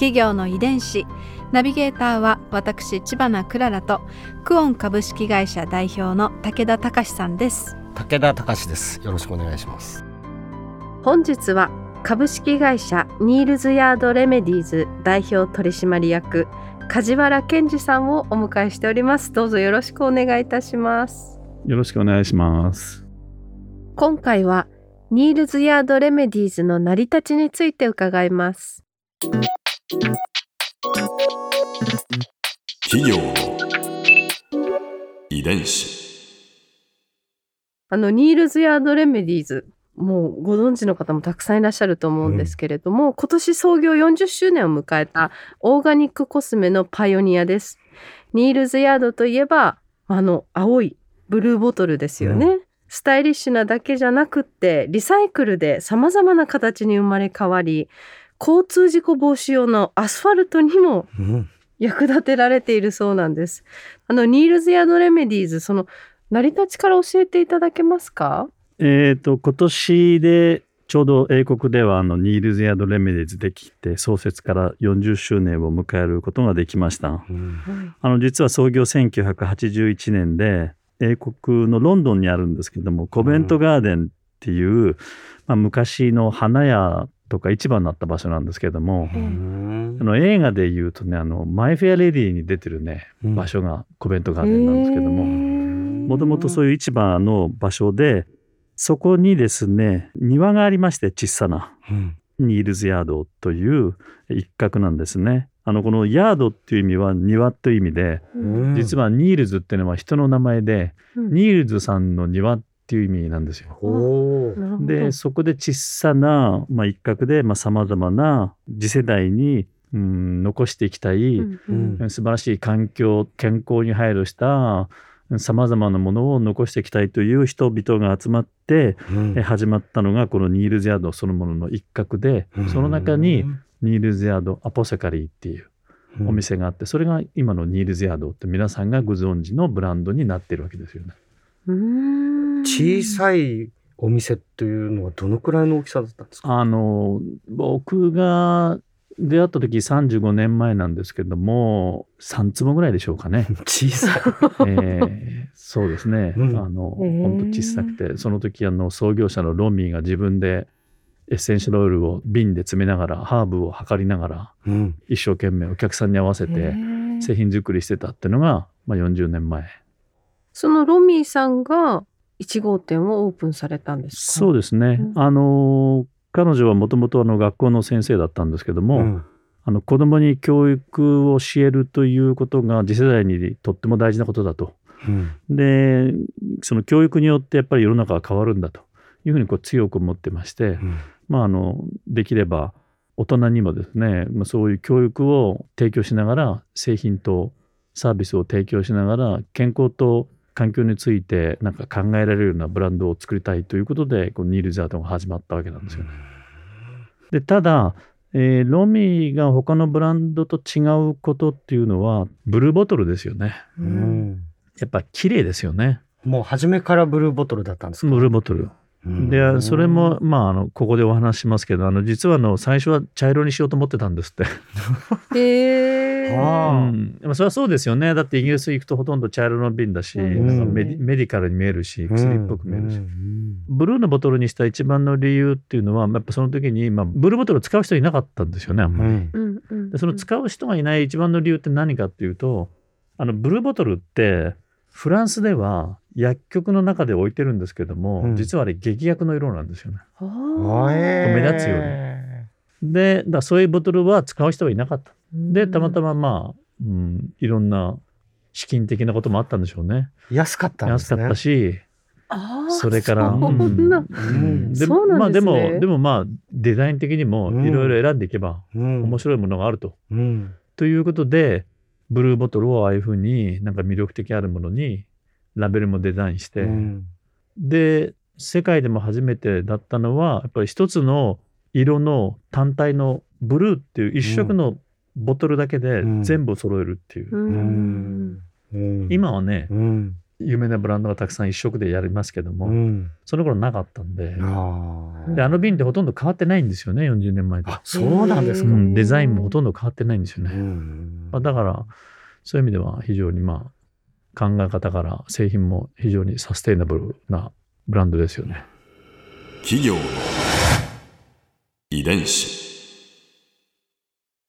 企業の遺伝子。ナビゲーターは私千葉なクララとクオン株式会社代表の武田隆さんです。武田隆です。よろしくお願いします。本日は株式会社ニールズヤードレメディーズ代表取締役梶原健二さんをお迎えしております。どうぞよろしくお願いいたします。よろしくお願いします。今回はニールズヤードレメディーズの成り立ちについて伺います企業の遺伝子。あのニールズヤードレメディーズもうご存知の方もたくさんいらっしゃると思うんですけれども、今年創業40周年を迎えたオーガニックコスメのパイオニアです。ニールズヤードといえばあの青いブルーボトルですよね。スタイリッシュなだけじゃなくってリサイクルで様々な形に生まれ変わり交通事故防止用のアスファルトにもうん役立てられているそうなんです。あのニールズヤードレメディーズその成り立ちから教えていただけますか？えっ、と今年でちょうど英国ではあのニールズヤードレメディーズできて創設から40周年を迎えることができました。うんあの実は創業1981年で英国のロンドンにあるんですけどもコベントガーデンっていう、まあ、昔の花屋とか市場になった場所なんですけども、うん。あの映画で言うとねあのマイ・フェア・レディに出てるねうん。場所がコベントガーデンなんですけども、もともとそういう市場の場所でそこにですね庭がありまして小さなうん。ニールズヤードという一角なんですね。あのこのヤードっていう意味は庭という意味で、うん。実はニールズっていうのは人の名前で、うん。ニールズさんの庭っていう意味なんですよ。でそこで小さな、まあ、一角でさまざ、まな次世代に、うん、残していきたい、うんうん。うん素晴らしい環境健康に配慮したさまざまなものを残していきたいという人々が集まってうん。え始まったのがこのニールズヤードそのものの一角でその中にニールズヤードアポセカリーっていうお店があってそれが今のニールズヤードって皆さんがご存知のブランドになってるわけですよね。うーん小さいお店というのはどのくらいの大きさだったんですか？あの僕が出会った時35年前なんですけども3坪ぐらいでしょうかね。小さい。えーそうですね、うん。あの本当小さくてその時あの創業者のロミーが自分でエッセンシャルオイルを瓶で詰めながらハーブを測りながらうん。一生懸命お客さんに合わせへてー。製品作りしてたっていうのが、まあ、40年前。そのロミーさんが1号店をオープンされたんですか？そうですね、うん。あの彼女はもともと学校の先生だったんですけども、うん。あの子供に教育を教えるということが次世代にとっても大事なことだと。うん。でその教育によってやっぱり世の中が変わるんだと。いうふうにこう強く思ってまして、うん。まあ、あのできれば大人にもですね、まあ、そういう教育を提供しながら製品とサービスを提供しながら健康と環境についてなんか考えられるようなブランドを作りたいということでこのニール・ザードが始まったわけなんですよね。でただ、えーロミーが他のブランドと違うことっていうのはブルーボトルですよね。ううんんやっぱ綺麗ですよねもう初めからブルーボトルだったんですか？ブルーボトル。うん。でそれもまああのここでお話ししますけどあの実はあの最初は茶色にしようと思ってたんですって。へー。あーうん、でもそれはそうですよね。だってイギリス行くとほとんど茶色の瓶だし、うん。なんかメディメディカルに見えるし薬っぽく見えるし、うん。ブルーのボトルにした一番の理由っていうのはやっぱその時に、まあ、ブルーボトルを使う人いなかったんですよねあんまり。うんうんうん。でその使う人がいない一番の理由って何かっていうとあのブルーボトルってフランスでは薬局の中で置いてるんですけども、うん。実はあれ劇薬の色なんですよね。目立つよね。でだそういうボトルは使う人はいなかった。でたまたままあ、うん、いろんな資金的なこともあったんでしょうね。安かったんですね。安かったしそれから、でそうなんですね。まあでもでもまあデザイン的にもいろいろ選んでいけばうん。面白いものがあると。うん。ということでブルーボトルをああいうふうになんか魅力的あるものにラベルもデザインして、うん。で世界でも初めてだったのはやっぱり一つの色の単体のブルーっていう一色のボトルだけでうん。全部揃えるっていう、ううん。ん。今はねうん有名なブランドがたくさん一色でやりますけども、うん。その頃なかったんで。であの瓶ってほとんど変わってないんですよね40年前と。あ、そうなんですか。うん、デザインもほとんど変わってないんですようね、ん。まあ、だからそういう意味では非常にまあ考え方から製品も非常にサステイナブルなブランドですよね。企業の遺伝子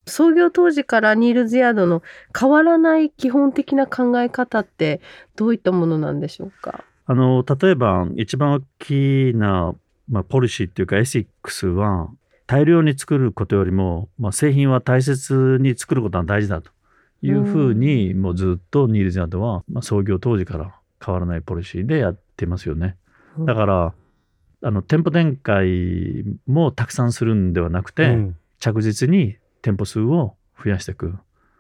創業当時からニールズヤードの変わらない基本的な考え方ってどういったものなんでしょうか？あの例えば一番大きな、まあ、ポリシーっていうかエシックスは大量に作ることよりも、まあ、製品は大切に作ることが大事だというふうに、もうずっとニールズヤードは、まあ、創業当時から変わらないポリシーでやってますよね。だからあの店舗展開もたくさんするんではなくて、うん。着実に店舗数を増やしていく。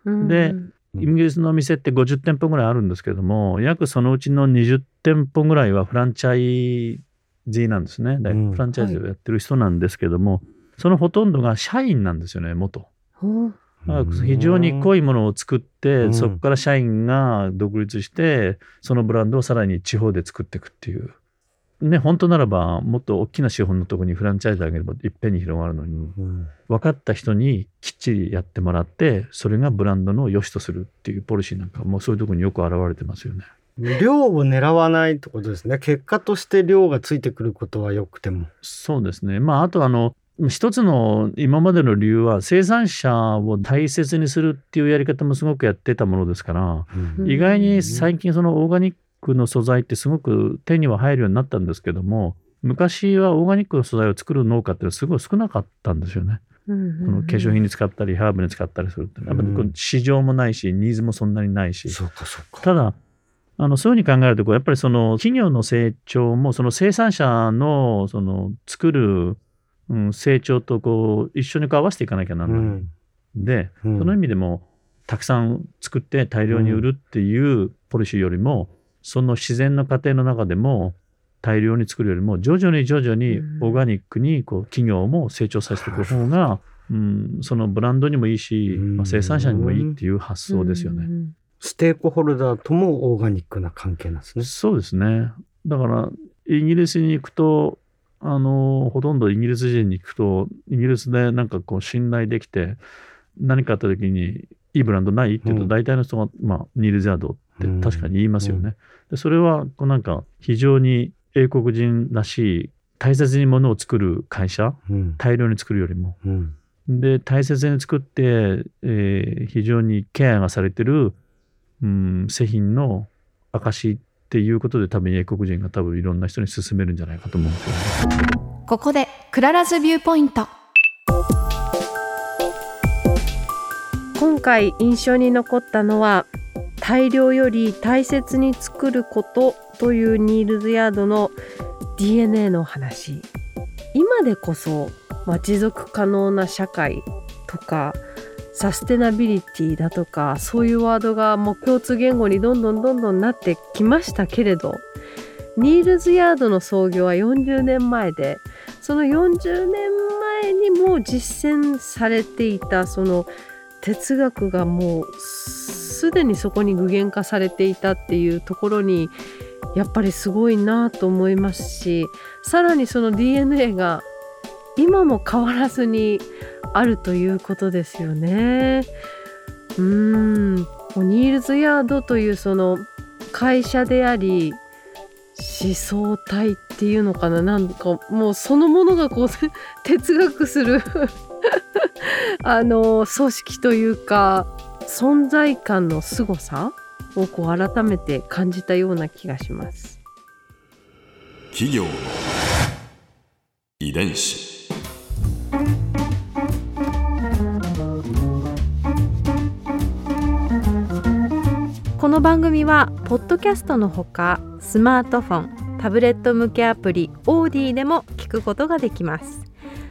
うんでうんイギリスのお店って50店舗ぐらいあるんですけども、約そのうちの20店舗ぐらいはフランチャイズなんですね。でうんフランチャイズをやってる人なんですけども、そのほとんどが社員なんですよね、元。うんだから非常に濃いものを作って、うんそこから社員が独立して、そのブランドをさらに地方で作っていくっていう。ね、本当ならば、もっと大きな資本のところにフランチャイズあげればいっぺんに広がるのに、うん分かった人にきっちりやってもらって、それがブランドの良しとするっていうポリシーなんか、もうそういうところによく表れてますよね。量を狙わないってことですね。結果として量がついてくることはよくても。そうですね。まあ、あとあの、一つの今までの理由は生産者を大切にするっていうやり方もすごくやってたものですから、うん意外に最近そのオーガニックの素材ってすごく手には入るようになったんですけども昔はオーガニックの素材を作る農家ってすごい少なかったんですよね。うんこの化粧品に使ったりハーブに使ったりするってやっぱり市場もないしニーズもそんなにないしそうかそうか。ただあのそういうふうに考えるとやっぱりその企業の成長もその生産者のその作る、うん、成長とこう一緒に合わせていかなきゃならない。うんでうんその意味でもたくさん作って大量に売るっていうポリシーよりも、その自然の過程の中でも大量に作るよりも徐々に徐々にうんオーガニックにこう企業も成長させていく方が、うん、そのブランドにもいいし、うんまあ、生産者にもいいっていう発想ですよね。うんステークホルダーともオーガニックな関係なんですね。そうですね。だからイギリスに行くとあのほとんどイギリス人に行くとイギリスでなんかこう信頼できて何かあった時にいいブランドないって言うとうん。大体の人が、まあ、ニールズヤードってうん。確かに言いますよね。でそれはこうなんか非常に英国人らしい大切にものを作る会社うん。大量に作るよりも。うん。で大切に作って、えー非常にケアがされてる、うん、製品の証っていうことで多分英国人が多分いろんな人に勧めるんじゃないかと思うんですよね。ここで Clara's Viewpoint。今回印象に残ったのは大量より大切に作ることというニールズヤードの DNA の話。今でこそ、持続可能な社会とかサステナビリティだとかそういうワードがもう共通言語にどんどんどんどんなってきましたけれどニールズヤードの創業は40年前でその40年前にも実践されていたその哲学がもうすでにそこに具現化されていたっていうところにやっぱりすごいなと思いますしさらにその DNA が今も変わらずにあるということですよね。うーんニールズヤードというその会社であり思想体っていうのかななんかもうそのものがこう 哲学する あの組織というか存在感の凄さをこう改めて感じたような気がします。企業の遺伝子この番組はポッドキャストのほかスマートフォンタブレット向けアプリオーディでも聞くことができます